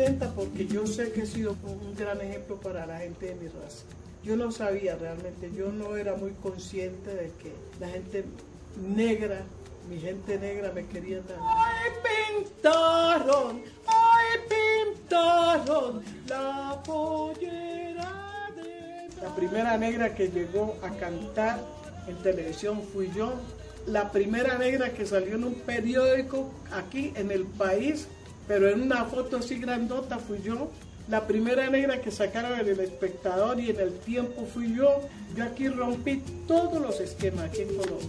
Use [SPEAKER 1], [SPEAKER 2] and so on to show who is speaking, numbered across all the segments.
[SPEAKER 1] contenta porque yo sé que he sido un gran ejemplo para la gente de mi raza. Yo no sabía realmente, yo no era muy consciente de que la gente negra, mi gente negra me quería tanto. ¡Ay, pintaron! ¡Ay, pintaron! La pollera de... La primera negra que llegó a cantar en televisión fui yo. La primera negra que salió en un periódico aquí en el país, pero en una foto así grandota fui yo. La primera negra que sacaron en El Espectador y en El Tiempo fui yo. Yo aquí rompí todos los esquemas aquí en Colombia.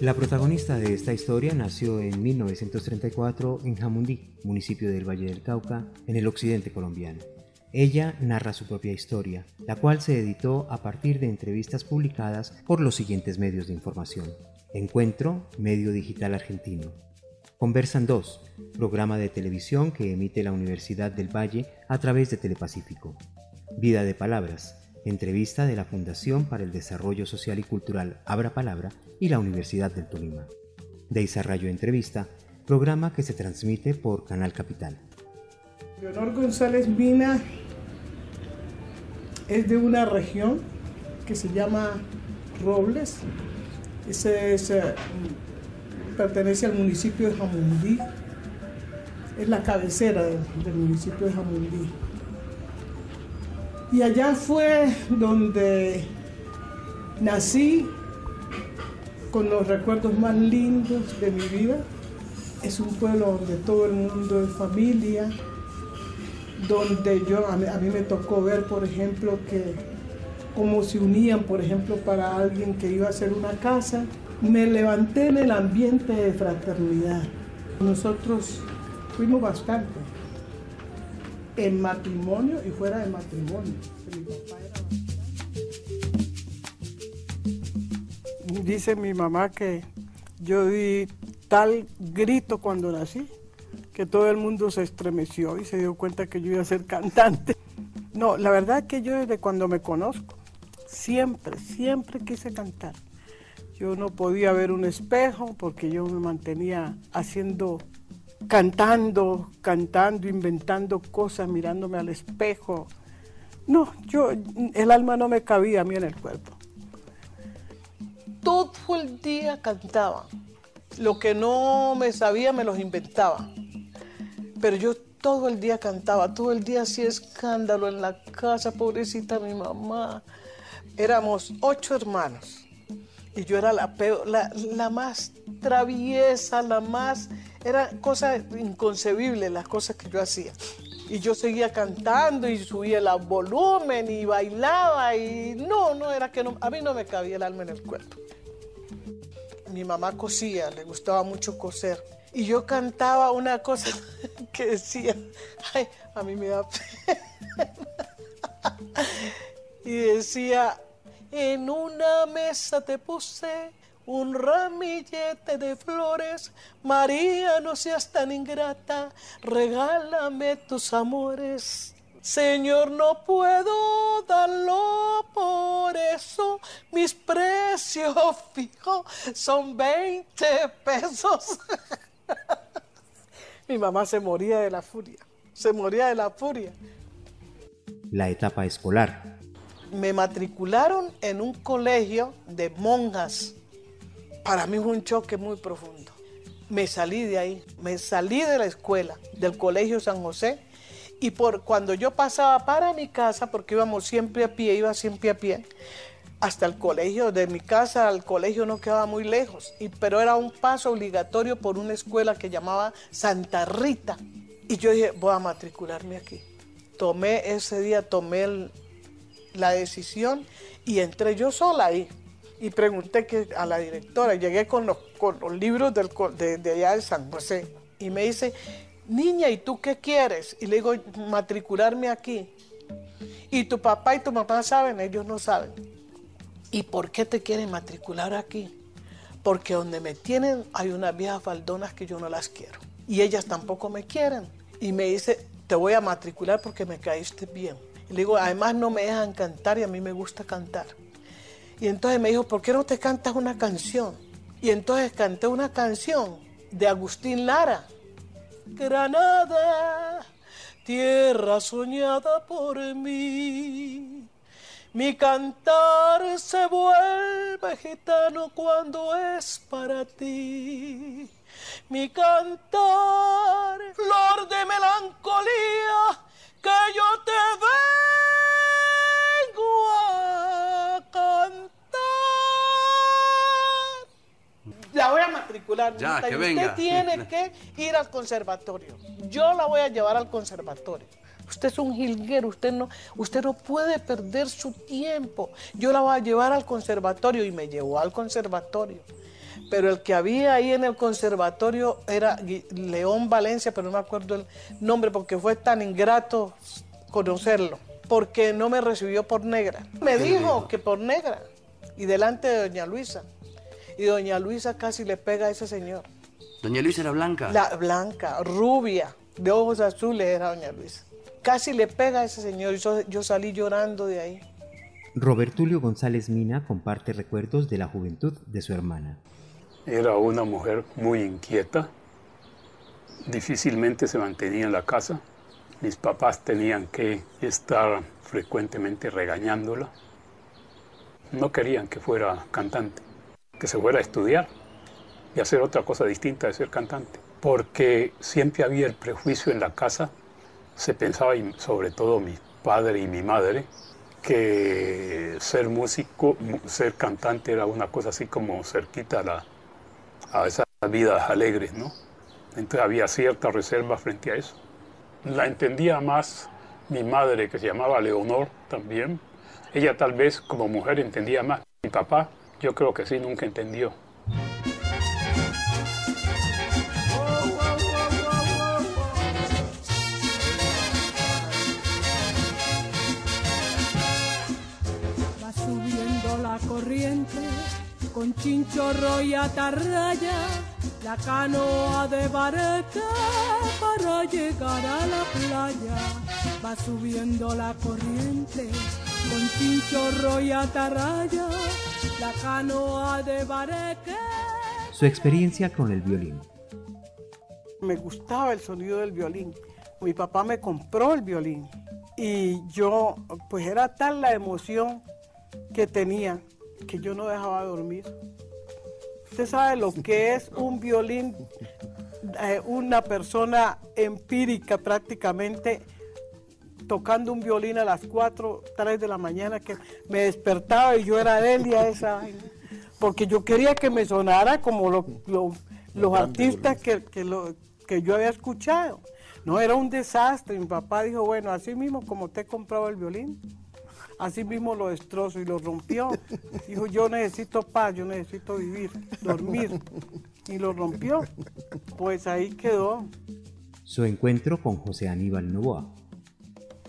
[SPEAKER 2] La protagonista de esta historia nació en 1934 en Jamundí, municipio del Valle del Cauca, en el occidente colombiano. Ella narra su propia historia, la cual se editó a partir de entrevistas publicadas por los siguientes medios de información. Encuentro, Medio Digital Argentino. Conversan 2, programa de televisión que emite la Universidad del Valle a través de Telepacífico. Vida de Palabras, entrevista de la Fundación para el Desarrollo Social y Cultural Abra Palabra y la Universidad del Tolima. Deisarrayo Entrevista, programa que se transmite por Canal Capital.
[SPEAKER 1] Leonor González Mina es de una región que se llama Robles. Ese eh, pertenece al municipio de Jamundí. Es la cabecera del, municipio de Jamundí. Y allá fue donde nací con los recuerdos más lindos de mi vida. Es un pueblo donde todo el mundo es familia, donde yo, a mí me tocó ver, por ejemplo, que cómo se unían, por ejemplo, para alguien que iba a hacer una casa. Me levanté en el ambiente de fraternidad. Nosotros fuimos bastante en matrimonio y fuera de matrimonio. Mi papá era bastante. Dice mi mamá que yo di tal grito cuando nací que todo el mundo se estremeció y se dio cuenta que yo iba a ser cantante. No, la verdad es que yo desde cuando me conozco, siempre, siempre quise cantar. Yo no podía ver un espejo porque yo me mantenía haciendo, cantando, cantando, inventando cosas, mirándome al espejo. No, yo, el alma no me cabía a mí en el cuerpo. Todo el día cantaba. Lo que no me sabía me los inventaba pero yo todo el día cantaba, todo el día hacía escándalo en la casa, pobrecita mi mamá. Éramos ocho hermanos y yo era la, peor, la, la más traviesa, la más... Era cosa inconcebible las cosas que yo hacía. Y yo seguía cantando y subía el volumen y bailaba y no, no, era que no, a mí no me cabía el alma en el cuerpo. Mi mamá cosía, le gustaba mucho coser y yo cantaba una cosa que decía, ay, a mí me da pena. Y decía, en una mesa te puse un ramillete de flores, María, no seas tan ingrata, regálame tus amores. Señor, no puedo darlo, por eso mis precios fijos son 20 pesos. Mi mamá se moría de la furia, se moría de la furia.
[SPEAKER 2] La etapa escolar.
[SPEAKER 1] Me matricularon en un colegio de monjas. Para mí fue un choque muy profundo. Me salí de ahí, me salí de la escuela, del colegio San José, y por cuando yo pasaba para mi casa, porque íbamos siempre a pie, iba siempre a pie, hasta el colegio, de mi casa al colegio no quedaba muy lejos, y, pero era un paso obligatorio por una escuela que llamaba Santa Rita. Y yo dije, voy a matricularme aquí. Tomé ese día, tomé la decisión y entré yo sola ahí. Y pregunté que, a la directora, llegué con los, con los libros del, de, de allá de San José. Y me dice, niña, ¿y tú qué quieres? Y le digo, matricularme aquí. Y tu papá y tu mamá saben, ellos no saben. ¿Y por qué te quieren matricular aquí? Porque donde me tienen hay unas viejas faldonas que yo no las quiero. Y ellas tampoco me quieren. Y me dice, te voy a matricular porque me caíste bien. Le digo, además no me dejan cantar y a mí me gusta cantar. Y entonces me dijo, ¿por qué no te cantas una canción? Y entonces canté una canción de Agustín Lara. Granada, tierra soñada por mí. Mi cantar se vuelve gitano cuando es para ti. Mi cantar, flor de melancolía, que yo te vengo a cantar. La voy a matricular.
[SPEAKER 3] Ya, que
[SPEAKER 1] y
[SPEAKER 3] venga.
[SPEAKER 1] Usted tiene que ir al conservatorio. Yo la voy a llevar al conservatorio. Usted es un jilguero, usted no, usted no puede perder su tiempo. Yo la voy a llevar al conservatorio y me llevó al conservatorio. Pero el que había ahí en el conservatorio era León Valencia, pero no me acuerdo el nombre porque fue tan ingrato conocerlo, porque no me recibió por negra. Me
[SPEAKER 3] ¿Qué le
[SPEAKER 1] dijo
[SPEAKER 3] dijo?
[SPEAKER 1] que por negra y delante de doña Luisa. Y doña Luisa casi le pega a ese señor.
[SPEAKER 3] Doña Luisa era blanca.
[SPEAKER 1] La blanca, rubia, de ojos azules era doña Luisa. Casi le pega a ese señor y yo, yo salí llorando de ahí.
[SPEAKER 2] Robertulio González Mina comparte recuerdos de la juventud de su hermana.
[SPEAKER 4] Era una mujer muy inquieta, difícilmente se mantenía en la casa. Mis papás tenían que estar frecuentemente regañándola. No querían que fuera cantante, que se fuera a estudiar y hacer otra cosa distinta de ser cantante, porque siempre había el prejuicio en la casa, se pensaba, sobre todo mi padre y mi madre, que ser músico, ser cantante era una cosa así como cerquita a, la, a esas vidas alegres, ¿no? Entonces había cierta reserva frente a eso. La entendía más mi madre, que se llamaba Leonor también. Ella tal vez como mujer entendía más. Mi papá, yo creo que sí, nunca entendió.
[SPEAKER 5] Va subiendo la corriente con chinchorro y atarraya, la canoa de barca para llegar a la playa. Va subiendo la corriente con chinchorro y atarraya, la canoa de barca.
[SPEAKER 2] Su experiencia con el violín.
[SPEAKER 1] Me gustaba el sonido del violín. Mi papá me compró el violín y yo, pues era tal la emoción que tenía que yo no dejaba dormir. Usted sabe lo que es un violín, eh, una persona empírica prácticamente tocando un violín a las 4, 3 de la mañana que me despertaba y yo era Delia esa vaina. Porque yo quería que me sonara como lo- lo- los artistas que, que, lo- que yo había escuchado. No, era un desastre. Mi papá dijo, bueno, así mismo como te he comprado el violín, así mismo lo destrozó y lo rompió. Dijo, yo necesito paz, yo necesito vivir, dormir. Y lo rompió. Pues ahí quedó.
[SPEAKER 2] Su encuentro con José Aníbal Novoa.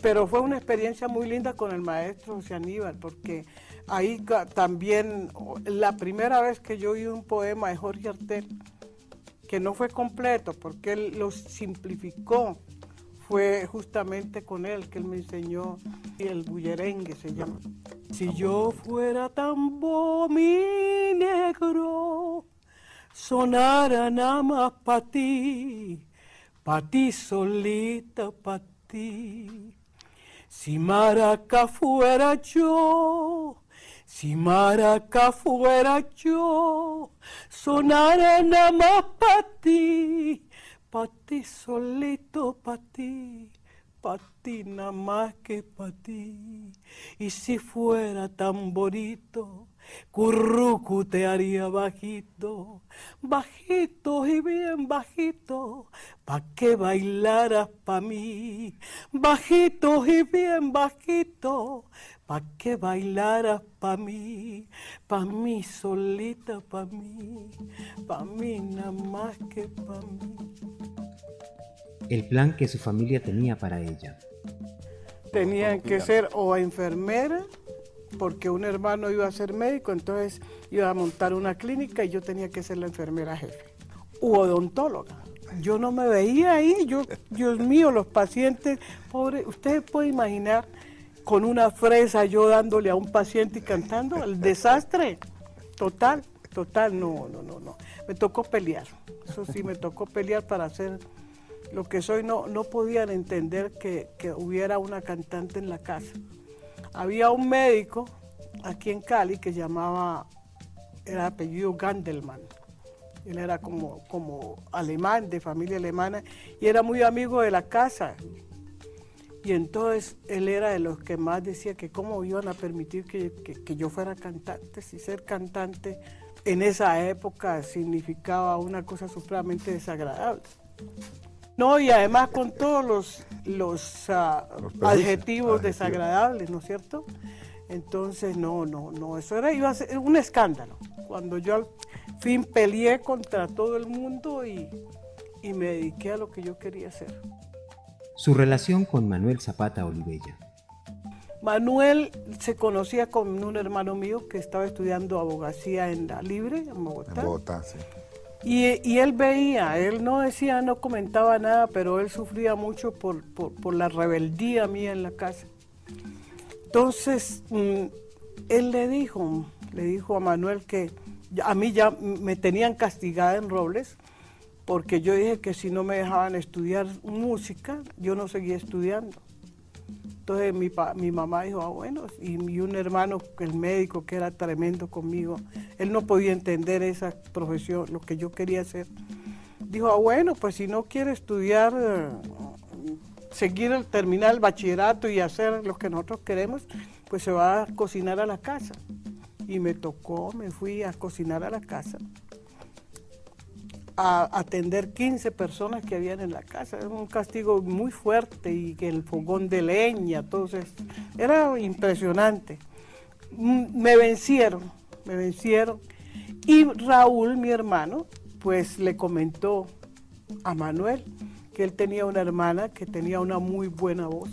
[SPEAKER 1] Pero fue una experiencia muy linda con el maestro José Aníbal, porque ahí también, la primera vez que yo oí un poema de Jorge Artel, que no fue completo, porque él lo simplificó, fue justamente con él que él me enseñó el bullerengue, se llama. Si yo fuera tambo mi negro, sonara nada más para ti, para ti solita, para ti. Si Maraca fuera yo, si Maraca fuera yo, sonara nada más para ti, ti solito, para ti, para ti nada más que para ti. Y si fuera tan bonito, currucu te haría bajito, bajito y bien bajito, pa' que bailaras pa' mí, bajito y bien bajito, pa' que bailaras pa' mí, pa' mí solita, pa' mí, pa' mí nada más que pa' mí.
[SPEAKER 2] El plan que su familia tenía para ella.
[SPEAKER 1] tenían que ser o enfermera, porque un hermano iba a ser médico, entonces iba a montar una clínica y yo tenía que ser la enfermera jefe, u odontóloga. Yo no me veía ahí, yo, Dios mío, los pacientes, pobre, ustedes pueden imaginar con una fresa yo dándole a un paciente y cantando, el desastre, total, total, no, no, no, no. Me tocó pelear, eso sí, me tocó pelear para ser lo que soy, no, no podían entender que, que hubiera una cantante en la casa. Había un médico aquí en Cali que llamaba, era apellido Gandelman. Él era como, como alemán, de familia alemana, y era muy amigo de la casa. Y entonces él era de los que más decía que cómo iban a permitir que, que yo fuera cantante, si ser cantante en esa época significaba una cosa supremamente desagradable. No, y además con todos los, los, ah, adjetivos desagradables, ¿no es cierto? Entonces, no, no, no, eso era, iba a ser un escándalo. Cuando yo al fin peleé contra todo el mundo y, y me dediqué a lo que yo quería hacer.
[SPEAKER 2] Su relación con Manuel Zapata Olivella.
[SPEAKER 1] Manuel se conocía con un hermano mío que estaba estudiando abogacía en la Libre, en Bogotá. En Bogotá, sí. Y, él veía, él no decía, no comentaba nada, pero él sufría mucho por, la rebeldía mía en la casa. Entonces, mm, él le dijo, le dijo a Manuel que a mí ya me tenían castigada en Robles, porque yo dije que si no me dejaban estudiar música, yo no seguía estudiando. Entonces mi, mi mamá dijo, ah, bueno, y, un hermano, el médico, que era tremendo conmigo, él no podía entender esa profesión, lo que yo quería hacer. Dijo, ah, bueno, pues si no quiere estudiar, eh, seguir, terminar el bachillerato y hacer lo que nosotros queremos, pues se va a cocinar a la casa. Y me tocó, me fui a cocinar a la casa a atender 15 personas que habían en la casa. Era un castigo muy fuerte y que el fogón de leña, entonces era impresionante. Mm, me vencieron, me vencieron. Y Raúl, mi hermano, pues le comentó a Manuel que él tenía una hermana que tenía una muy buena voz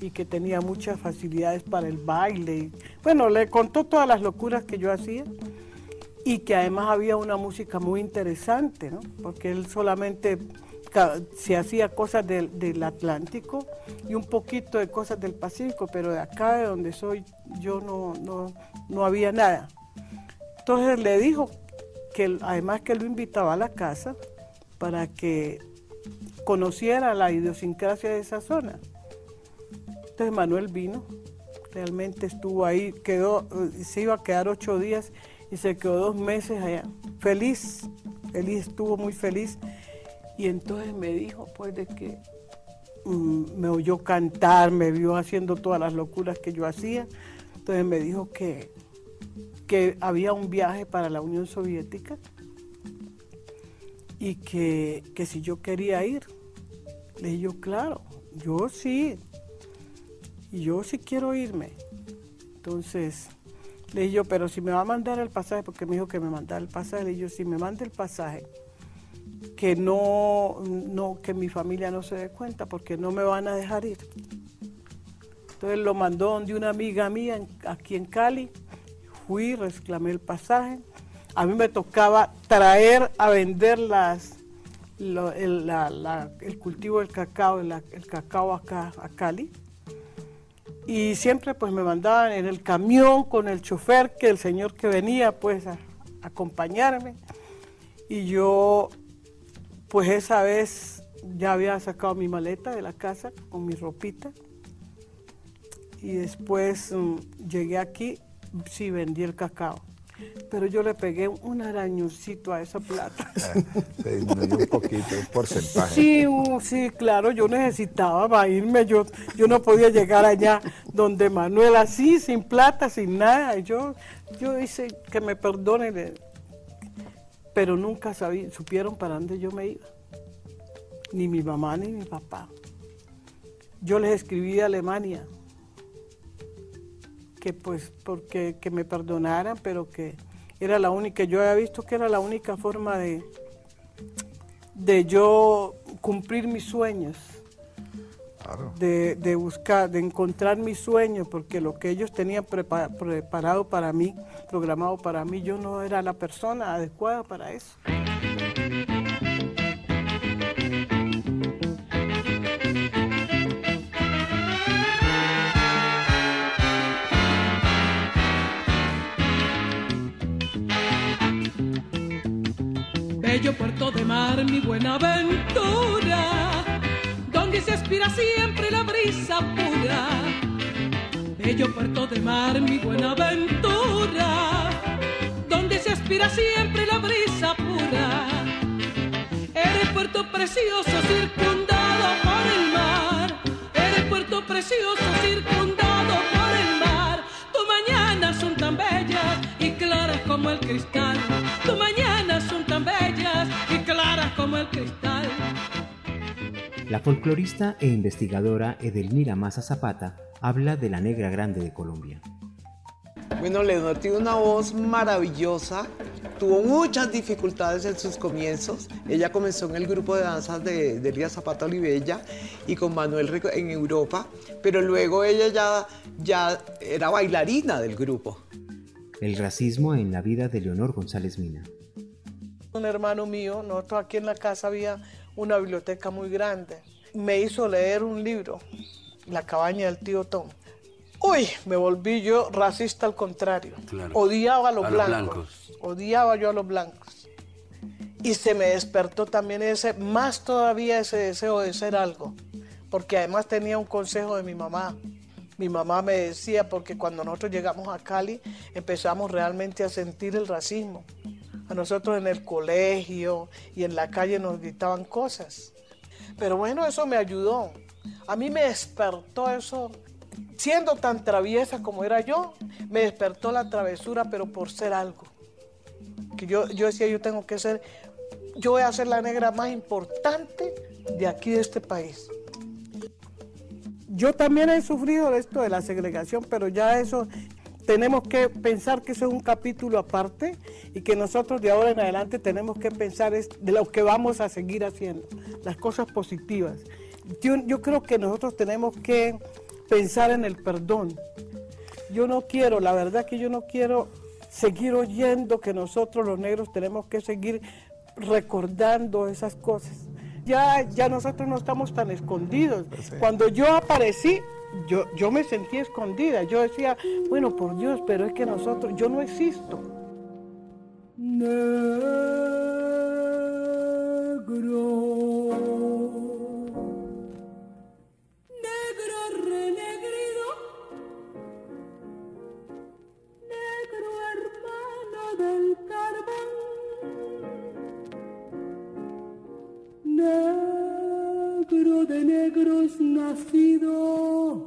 [SPEAKER 1] y que tenía muchas facilidades para el baile. Bueno, le contó todas las locuras que yo hacía y que además había una música muy interesante, ¿no? porque él solamente se hacía cosas del, Atlántico y un poquito de cosas del Pacífico, pero de acá, de donde soy, yo no, no, no había nada. Entonces le dijo que además que lo invitaba a la casa para que conociera la idiosincrasia de esa zona. Entonces Manuel vino, realmente estuvo ahí, quedó, se iba a quedar ocho días y se quedó dos meses allá. Feliz, feliz, estuvo muy feliz. Y entonces me dijo, pues, de que mm, me oyó cantar, me vio haciendo todas las locuras que yo hacía. Entonces me dijo que, que había un viaje para la Unión Soviética y que, que si yo quería ir. Le dije yo, claro, yo sí, y yo sí quiero irme. Entonces, le dije yo, pero si me va a mandar el pasaje, porque me dijo que me mandara el pasaje, le dije yo, si me manda el pasaje, que no, no, que mi familia no se dé cuenta, porque no me van a dejar ir. Entonces lo mandó de una amiga mía aquí en Cali, fui, reclamé el pasaje. A mí me tocaba traer a vender las, el, cultivo del cacao, el cacao acá a Cali y siempre pues me mandaban en el camión con el chofer, que el señor que venía pues a, acompañarme. Y yo pues esa vez ya había sacado mi maleta de la casa con mi ropita. Y después mm, llegué aquí, sí vendí el cacao pero yo le pegué un arañucito a esa plata.
[SPEAKER 6] Se disminuyó un poquito el porcentaje.
[SPEAKER 1] Sí, uh, sí, claro, yo necesitaba para irme, yo, yo no podía llegar allá donde Manuel así, sin plata, sin nada. Yo, yo hice que me perdone, pero nunca supieron para dónde yo me iba. Ni mi mamá ni mi papá. Yo les escribí de Alemania que pues porque que me perdonaran, pero que era la única, yo había visto que era la única forma de, de yo cumplir mis sueños. De, de, buscar, de encontrar mis sueños, porque lo que ellos tenían preparado para mí, programado para mí, yo no era la persona adecuada para eso.
[SPEAKER 5] Bello puerto de mar, mi buena aventura, donde se aspira siempre la brisa pura. Bello puerto de mar, mi buena aventura, donde se aspira siempre la brisa pura. Eres puerto precioso circundado por el mar, eres puerto precioso circundado por el mar. Tu mañanas son tan bellas y claras como el cristal.
[SPEAKER 2] La folclorista e investigadora Edelmira Maza Zapata habla de la Negra Grande de Colombia.
[SPEAKER 7] Bueno, Leonor tiene una voz maravillosa, tuvo muchas dificultades en sus comienzos. Ella comenzó en el grupo de danzas de, de Elías Zapata Olivella y con Manuel Rico en Europa, pero luego ella ya, ya era bailarina del grupo.
[SPEAKER 2] El racismo en la vida de Leonor González Mina.
[SPEAKER 1] Un hermano mío, nosotros aquí en la casa había una biblioteca muy grande. Me hizo leer un libro, La cabaña del tío Tom. Uy, me volví yo racista al contrario.
[SPEAKER 3] Claro.
[SPEAKER 1] Odiaba a los,
[SPEAKER 3] A los
[SPEAKER 1] blancos.
[SPEAKER 3] blancos.
[SPEAKER 1] Odiaba yo a los blancos. Y se me despertó también ese, más todavía ese deseo de ser algo. Porque además tenía un consejo de mi mamá. Mi mamá me decía, porque cuando nosotros llegamos a Cali empezamos realmente a sentir el racismo. A nosotros en el colegio y en la calle nos gritaban cosas. Pero bueno, eso me ayudó. A mí me despertó eso, siendo tan traviesa como era yo, me despertó la travesura, pero por ser algo. Que yo, yo decía, yo tengo que ser, yo voy a ser la negra más importante de aquí de este país. Yo también he sufrido esto de la segregación, pero ya eso tenemos que pensar que eso es un capítulo aparte y que nosotros de ahora en adelante tenemos que pensar es de lo que vamos a seguir haciendo, las cosas positivas. Yo, yo creo que nosotros tenemos que pensar en el perdón. Yo no quiero, la verdad que yo no quiero seguir oyendo que nosotros los negros tenemos que seguir recordando esas cosas. Ya, ya nosotros no estamos tan escondidos. Cuando yo aparecí, yo, yo me sentí escondida. Yo decía, bueno, por Dios, pero es que nosotros, yo no existo.
[SPEAKER 5] Negro, negro renegrido, negro hermano del carbón, negro de negros nacido,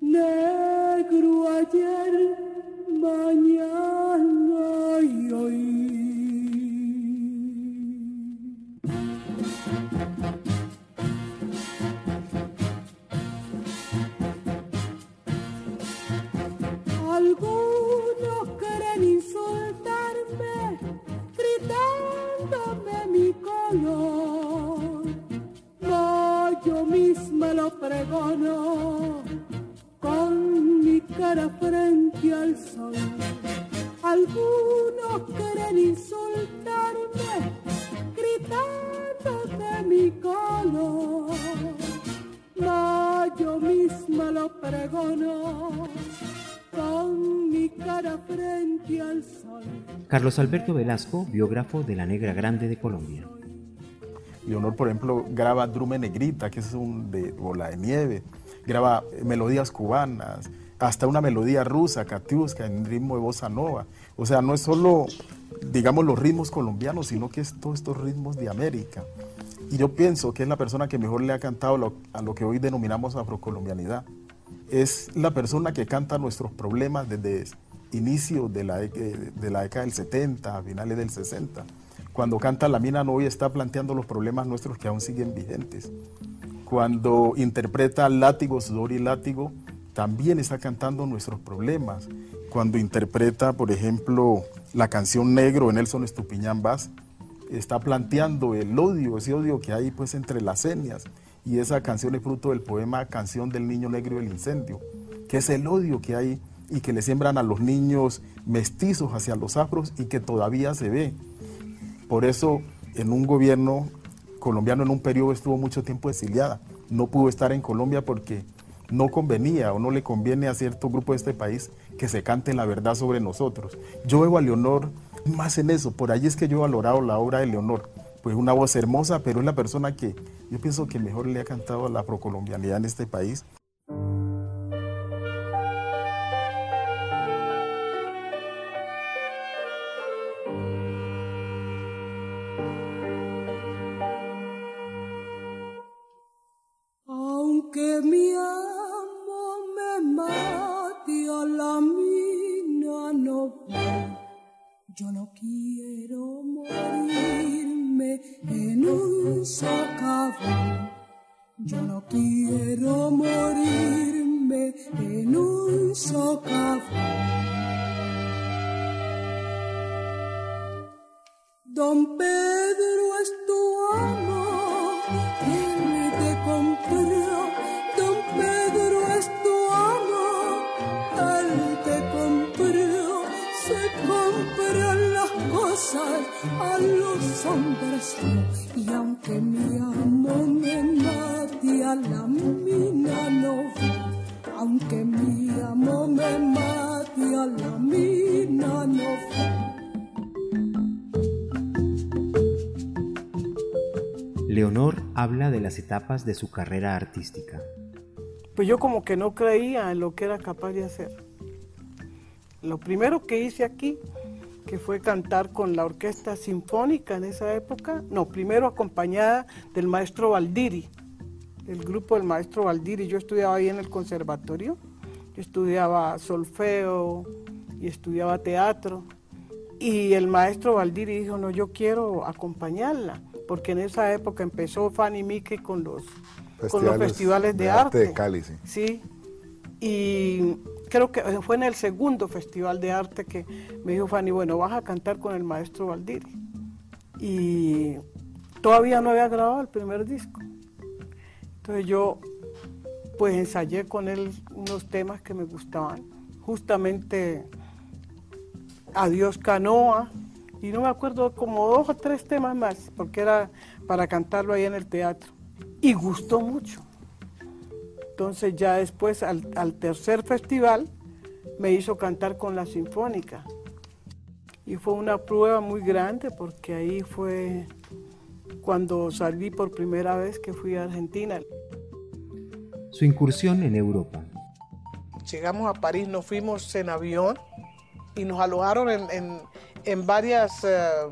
[SPEAKER 5] negro ayer,
[SPEAKER 2] Carlos Alberto Velasco, biógrafo de la Negra Grande de Colombia.
[SPEAKER 8] Leonor, por ejemplo, graba Drume Negrita, que es un de bola de nieve, graba melodías cubanas, hasta una melodía rusa, Katiuska, en ritmo de bossa nova. O sea, no es solo, digamos, los ritmos colombianos, sino que es todos estos ritmos de América. Y yo pienso que es la persona que mejor le ha cantado lo- a lo que hoy denominamos afrocolombianidad. Es la persona que canta nuestros problemas desde inicio de la, dec- de la década del 70, a finales del 60. Cuando canta La Mina hoy está planteando los problemas nuestros que aún siguen vigentes. Cuando interpreta Látigo, Sudor y Látigo, también está cantando nuestros problemas. Cuando interpreta, por ejemplo, la canción Negro en Nelson Estupiñán Vaz, está planteando el odio, ese odio que hay pues entre las etnias. Y esa canción es fruto del poema Canción del Niño Negro y el Incendio, que es el odio que hay y que le siembran a los niños mestizos hacia los afros y que todavía se ve. Por eso, en un gobierno colombiano en un periodo estuvo mucho tiempo exiliada. No pudo estar en Colombia porque no convenía o no le conviene a cierto grupo de este país que se cante la verdad sobre nosotros. Yo veo a Leonor más en eso, por ahí es que yo he valorado la obra de Leonor. Pues una voz hermosa, pero es la persona que Yo pienso que mejor le ha cantado la procolombianidad en este país.
[SPEAKER 5] Aunque mi amor me mate a la mina no voy.
[SPEAKER 2] Leonor habla de las etapas de su carrera artística.
[SPEAKER 1] Pues yo como que no creía en lo que era capaz de hacer. Lo primero que hice aquí, que fue cantar con la orquesta sinfónica en esa época, no, primero acompañada del maestro Valdiri, el grupo del maestro Valdiri. Yo estudiaba ahí en el conservatorio, yo estudiaba solfeo y estudiaba teatro. Y el maestro Valdiri dijo, no, yo quiero acompañarla, porque en esa época empezó Fanny Mickey con los festivales, con los festivales de, arte.
[SPEAKER 6] de Cali, sí.
[SPEAKER 1] Sí, y creo que fue en el segundo festival de arte que me dijo Fanny, bueno, vas a cantar con el maestro Valdiri. Y todavía no había grabado el primer disco. Entonces yo pues ensayé con él unos temas que me gustaban. Justamente Adiós Canoa, y no me acuerdo como dos o tres temas más, porque era para cantarlo ahí en el teatro. Y gustó mucho. Entonces ya después al, tercer festival me hizo cantar con la Sinfónica. Y fue una prueba muy grande porque ahí fue cuando salí por primera vez que fui a Argentina.
[SPEAKER 2] Su incursión en Europa.
[SPEAKER 1] Llegamos a París, nos fuimos en avión y nos alojaron en, en, en varias... Uh,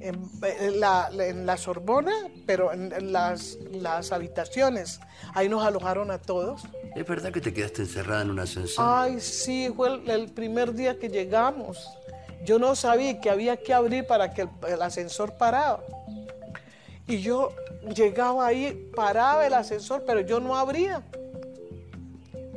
[SPEAKER 1] en, en, la, en, la, Sorbona, pero en, las, las, habitaciones. Ahí nos alojaron a todos.
[SPEAKER 3] ¿Es verdad que te quedaste encerrada en un ascensor?
[SPEAKER 1] Ay, sí, fue el, el primer día que llegamos. Yo no sabía que había que abrir para que el, el ascensor parara. Y yo llegaba ahí, paraba el ascensor, pero yo no abría.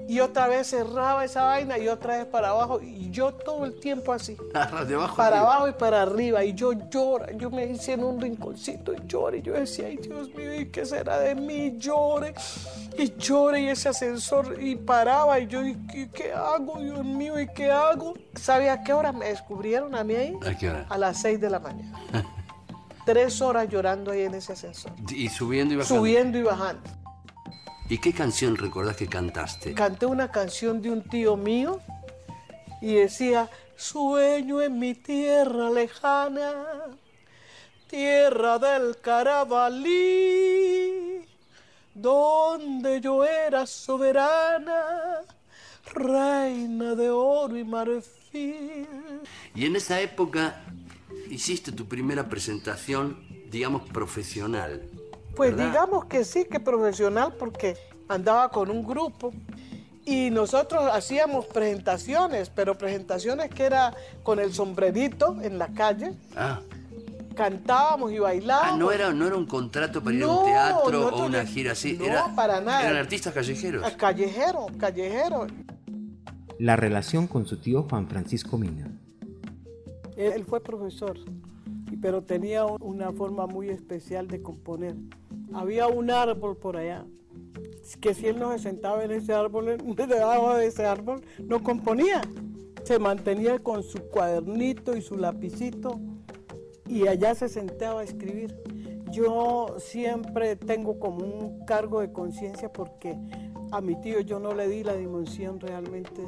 [SPEAKER 1] Y otra vez cerraba esa vaina y otra vez para abajo. Y yo todo el tiempo así.
[SPEAKER 3] abajo
[SPEAKER 1] para
[SPEAKER 3] arriba.
[SPEAKER 1] abajo y para arriba. Y yo lloro. Yo me hice en un rinconcito y lloré. Y yo decía, ay Dios mío, ¿y qué será de mí? Llore. Y lloré y ese ascensor y paraba. Y yo, ¿y qué hago, Dios mío? ¿Y qué hago? ¿Sabe a qué hora me descubrieron a mí ahí?
[SPEAKER 3] ¿A qué hora?
[SPEAKER 1] A las 6 de la mañana. Tres horas llorando ahí en ese ascensor.
[SPEAKER 3] Y subiendo y bajando.
[SPEAKER 1] Subiendo y bajando.
[SPEAKER 3] ¿Y qué canción recordás que cantaste?
[SPEAKER 1] Canté una canción de un tío mío y decía, sueño en mi tierra lejana, tierra del Carabalí, donde yo era soberana, reina de oro y marfil.
[SPEAKER 3] Y en esa época hiciste tu primera presentación, digamos, profesional.
[SPEAKER 1] Pues
[SPEAKER 3] ¿verdad?
[SPEAKER 1] digamos que sí, que profesional, porque andaba con un grupo y nosotros hacíamos presentaciones, pero presentaciones que era con el sombrerito en la calle.
[SPEAKER 3] Ah.
[SPEAKER 1] Cantábamos y bailábamos.
[SPEAKER 3] Ah, no era, no era un contrato para ir
[SPEAKER 1] No,
[SPEAKER 3] a un teatro o una gira así.
[SPEAKER 1] no,
[SPEAKER 3] era,
[SPEAKER 1] para nada.
[SPEAKER 3] Eran artistas callejeros.
[SPEAKER 1] Ah, Callejero, callejero.
[SPEAKER 2] La relación con su tío Juan Francisco Mina.
[SPEAKER 1] Él, fue profesor, pero tenía un- una forma muy especial de componer. Había un árbol por allá, que si él no se sentaba en ese árbol, debajo de ese árbol, no componía. Se mantenía con su cuadernito y su lapicito y allá se sentaba a escribir. Yo siempre tengo como un cargo de conciencia porque a mi tío yo no le di la dimensión realmente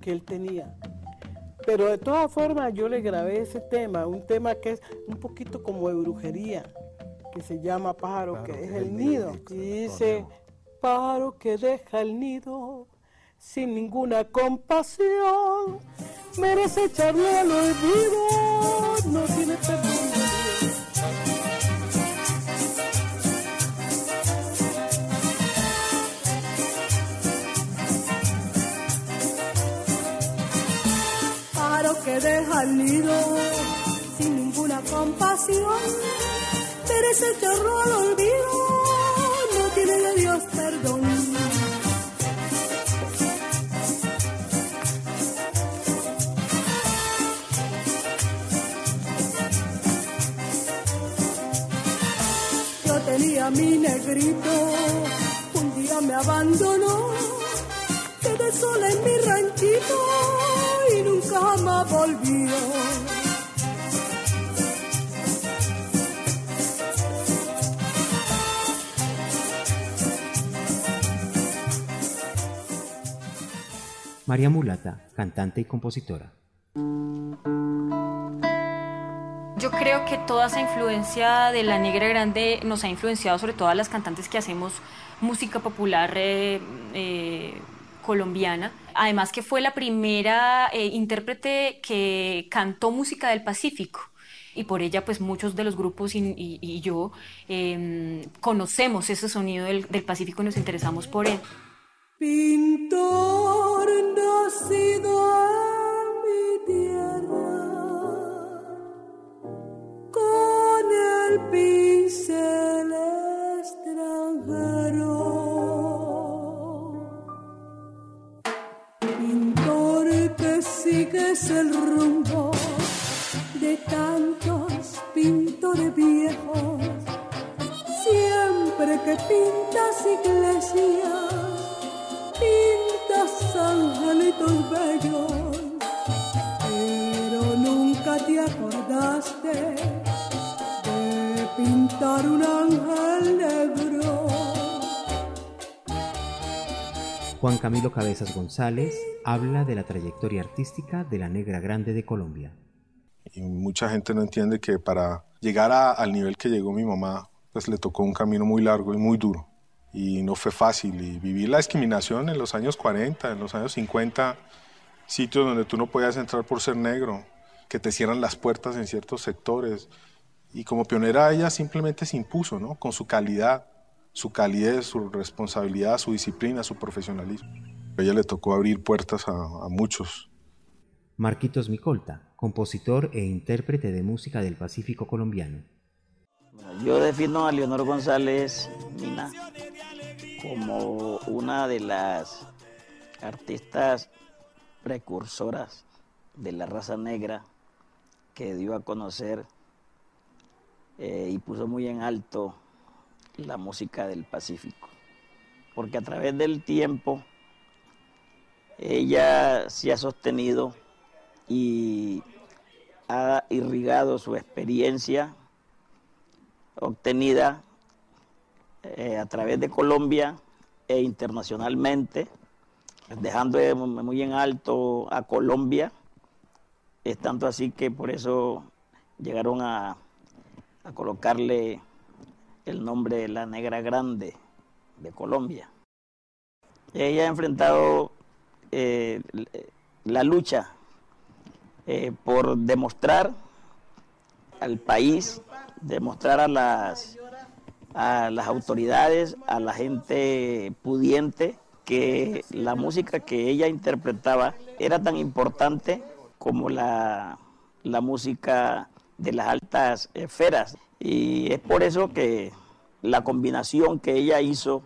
[SPEAKER 1] que él tenía. Pero de todas formas yo le grabé ese tema, un tema que es un poquito como de brujería, que se llama Pájaro, que es el nido. Y dice, pájaro que deja el nido sin ninguna compasión, merece echarle al olvido, no tiene perdón.
[SPEAKER 5] Que deja el nido sin ninguna compasión, merece echarlo al olvido, no tiene de Dios perdón. Yo tenía mi negrito, un día me abandonó, quedé sola en mi ranchito volvió.
[SPEAKER 2] María Mulata, cantante y compositora.
[SPEAKER 9] Yo creo que toda esa influencia de la negra grande nos ha influenciado sobre todo a las cantantes que hacemos música popular eh, eh, colombiana. Además que fue la primera eh, intérprete que cantó música del Pacífico y por ella pues muchos de los grupos y, yo eh, conocemos ese sonido del, del Pacífico y nos interesamos por él.
[SPEAKER 5] Pintor nacido en mi tierra, con el pincel sigues el rumbo de tantos pintores viejos, siempre que pintas iglesias pintas angelitos bellos, pero nunca te acordaste de pintar un ángel
[SPEAKER 2] Juan Camilo Cabezas González habla de la trayectoria artística de la Negra Grande de Colombia.
[SPEAKER 6] Y mucha gente no entiende que para llegar al nivel que llegó mi mamá, pues le tocó un camino muy largo y muy duro. Y no fue fácil. Y vivir la discriminación en los años 40, en los años 50, sitios donde tú no podías entrar por ser negro, que te cierran las puertas en ciertos sectores. Y como pionera ella simplemente se impuso, ¿no? Con su calidad, su calidez, su responsabilidad, su disciplina, su profesionalismo. A ella le tocó abrir puertas a, a muchos.
[SPEAKER 2] Marquitos Micolta, compositor e intérprete de música del Pacífico colombiano.
[SPEAKER 10] Yo defino a Leonor González Mina como una de las artistas precursoras de la raza negra que dio a conocer eh, y puso muy en alto la música del Pacífico. Porque a través del tiempo ella se ha sostenido y ha irrigado su experiencia obtenida eh, a través de Colombia e internacionalmente, dejando de- muy en alto a Colombia. Es tanto así que por eso llegaron a colocarle el nombre de la Negra Grande de Colombia. Ella ha enfrentado eh, la lucha eh, por demostrar al país, demostrar a las, a las autoridades, a la gente pudiente, que la música que ella interpretaba era tan importante como la, la música de las altas esferas. Y es por eso que la combinación que ella hizo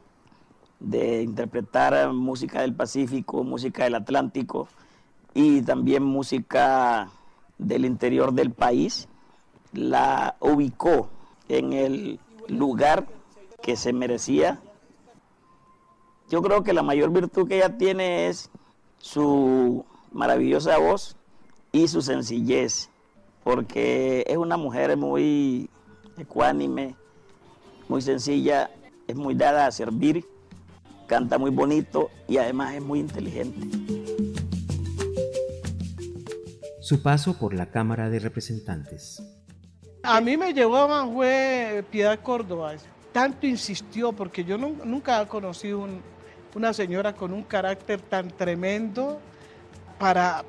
[SPEAKER 10] de interpretar música del Pacífico, música del Atlántico y también música del interior del país, la ubicó en el lugar que se merecía. Yo creo que la mayor virtud que ella tiene es su maravillosa voz y su sencillez, porque es una mujer muy ecuánime, muy sencilla, es muy dada a servir, canta muy bonito y además es muy inteligente.
[SPEAKER 2] Su paso por la Cámara de Representantes.
[SPEAKER 1] A mí me llevó fue Piedad Córdoba. Tanto insistió, porque yo nunca he conocido una señora con un carácter tan tremendo para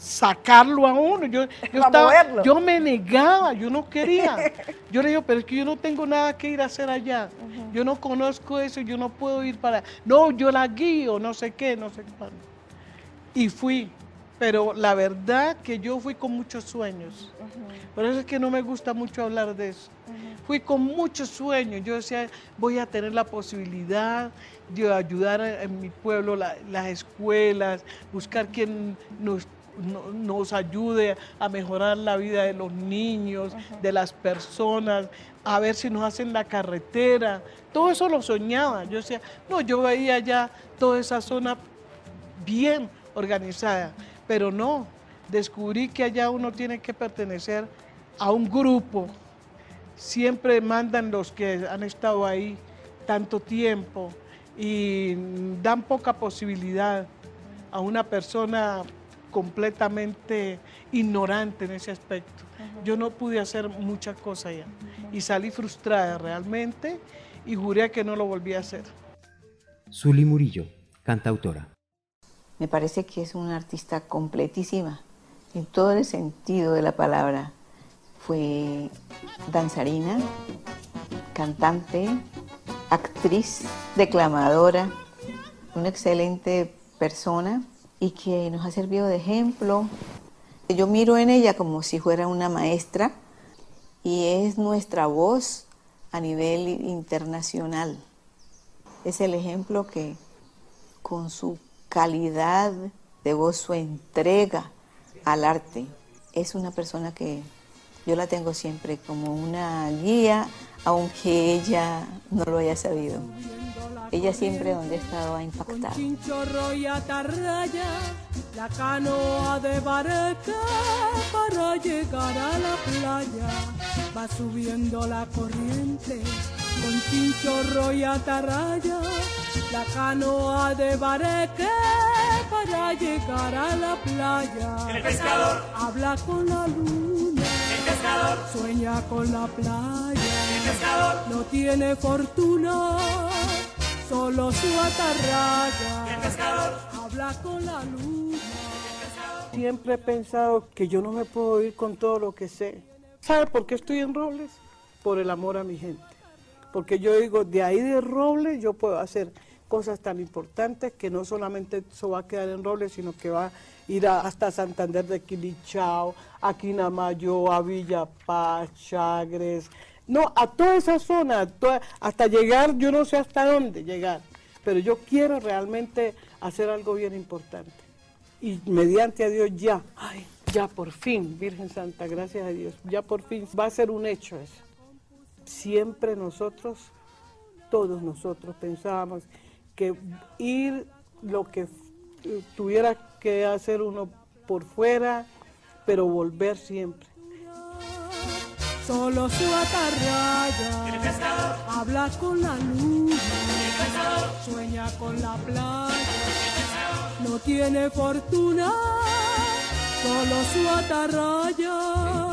[SPEAKER 1] sacarlo a uno. Yo, yo, me negaba, yo no quería. Yo le digo, pero es que yo no tengo nada que ir a hacer allá. Yo no conozco eso, yo no puedo ir para... No, yo la guío, no sé qué, no sé qué. Y fui, pero la verdad que yo fui con muchos sueños. Por eso es que no me gusta mucho hablar de eso. Fui con muchos sueños. Yo decía, voy a tener la posibilidad de ayudar en mi pueblo, las escuelas, buscar quien nos nos ayude a mejorar la vida de los niños, de las personas, a ver si nos hacen la carretera. Todo eso lo soñaba. Yo decía, no, yo veía ya toda esa zona bien organizada, pero no, descubrí que allá uno tiene que pertenecer a un grupo. Siempre mandan los que han estado ahí tanto tiempo y dan poca posibilidad a una persona completamente ignorante en ese aspecto. Yo no pude hacer muchas cosas ya y salí frustrada realmente y juré que no lo volví a hacer.
[SPEAKER 2] Zuli Murillo, cantautora.
[SPEAKER 11] Me parece que es una artista completísima en todo el sentido de la palabra. Fue danzarina, cantante, actriz, declamadora, una excelente persona y que nos ha servido de ejemplo. Yo miro en ella como si fuera una maestra y es nuestra voz a nivel internacional. Es el ejemplo que con su calidad de voz, su entrega al arte, es una persona que yo la tengo siempre como una guía, aunque ella no lo haya sabido. Ella siempre donde ha estado ha impactado.
[SPEAKER 5] chinchorro y atarraya, la canoa de bareta para llegar a la playa. Va subiendo la corriente con chinchorro y atarraya, la canoa de bareque para llegar a la playa.
[SPEAKER 12] El pescador
[SPEAKER 5] habla con la luna.
[SPEAKER 12] El pescador
[SPEAKER 5] sueña con la playa.
[SPEAKER 12] El pescador
[SPEAKER 5] no tiene fortuna solo su atarraya.
[SPEAKER 12] El pescador
[SPEAKER 5] habla con la luna.
[SPEAKER 1] Siempre he pensado que yo no me puedo ir con todo lo que sé. ¿Sabe por qué estoy en Robles? Por el amor a mi gente. Porque yo digo, de ahí de Robles yo puedo hacer cosas tan importantes que no solamente eso va a quedar en Robles, sino que va a ir hasta Santander de Quilichao, a Quinamayo, a Villa Paz, Chagres, no, a toda esa zona, hasta llegar, yo no sé hasta dónde llegar, pero yo quiero realmente hacer algo bien importante. Y mediante a Dios ya, ay, ya por fin, Virgen Santa, gracias a Dios, ya por fin va a ser un hecho eso. Siempre nosotros, todos nosotros pensábamos que ir lo que tuviera que hacer uno por fuera, pero volver siempre
[SPEAKER 5] solo su atarraya. Habla con la luna, sueña con la playa. No tiene fortuna, solo su atarraya.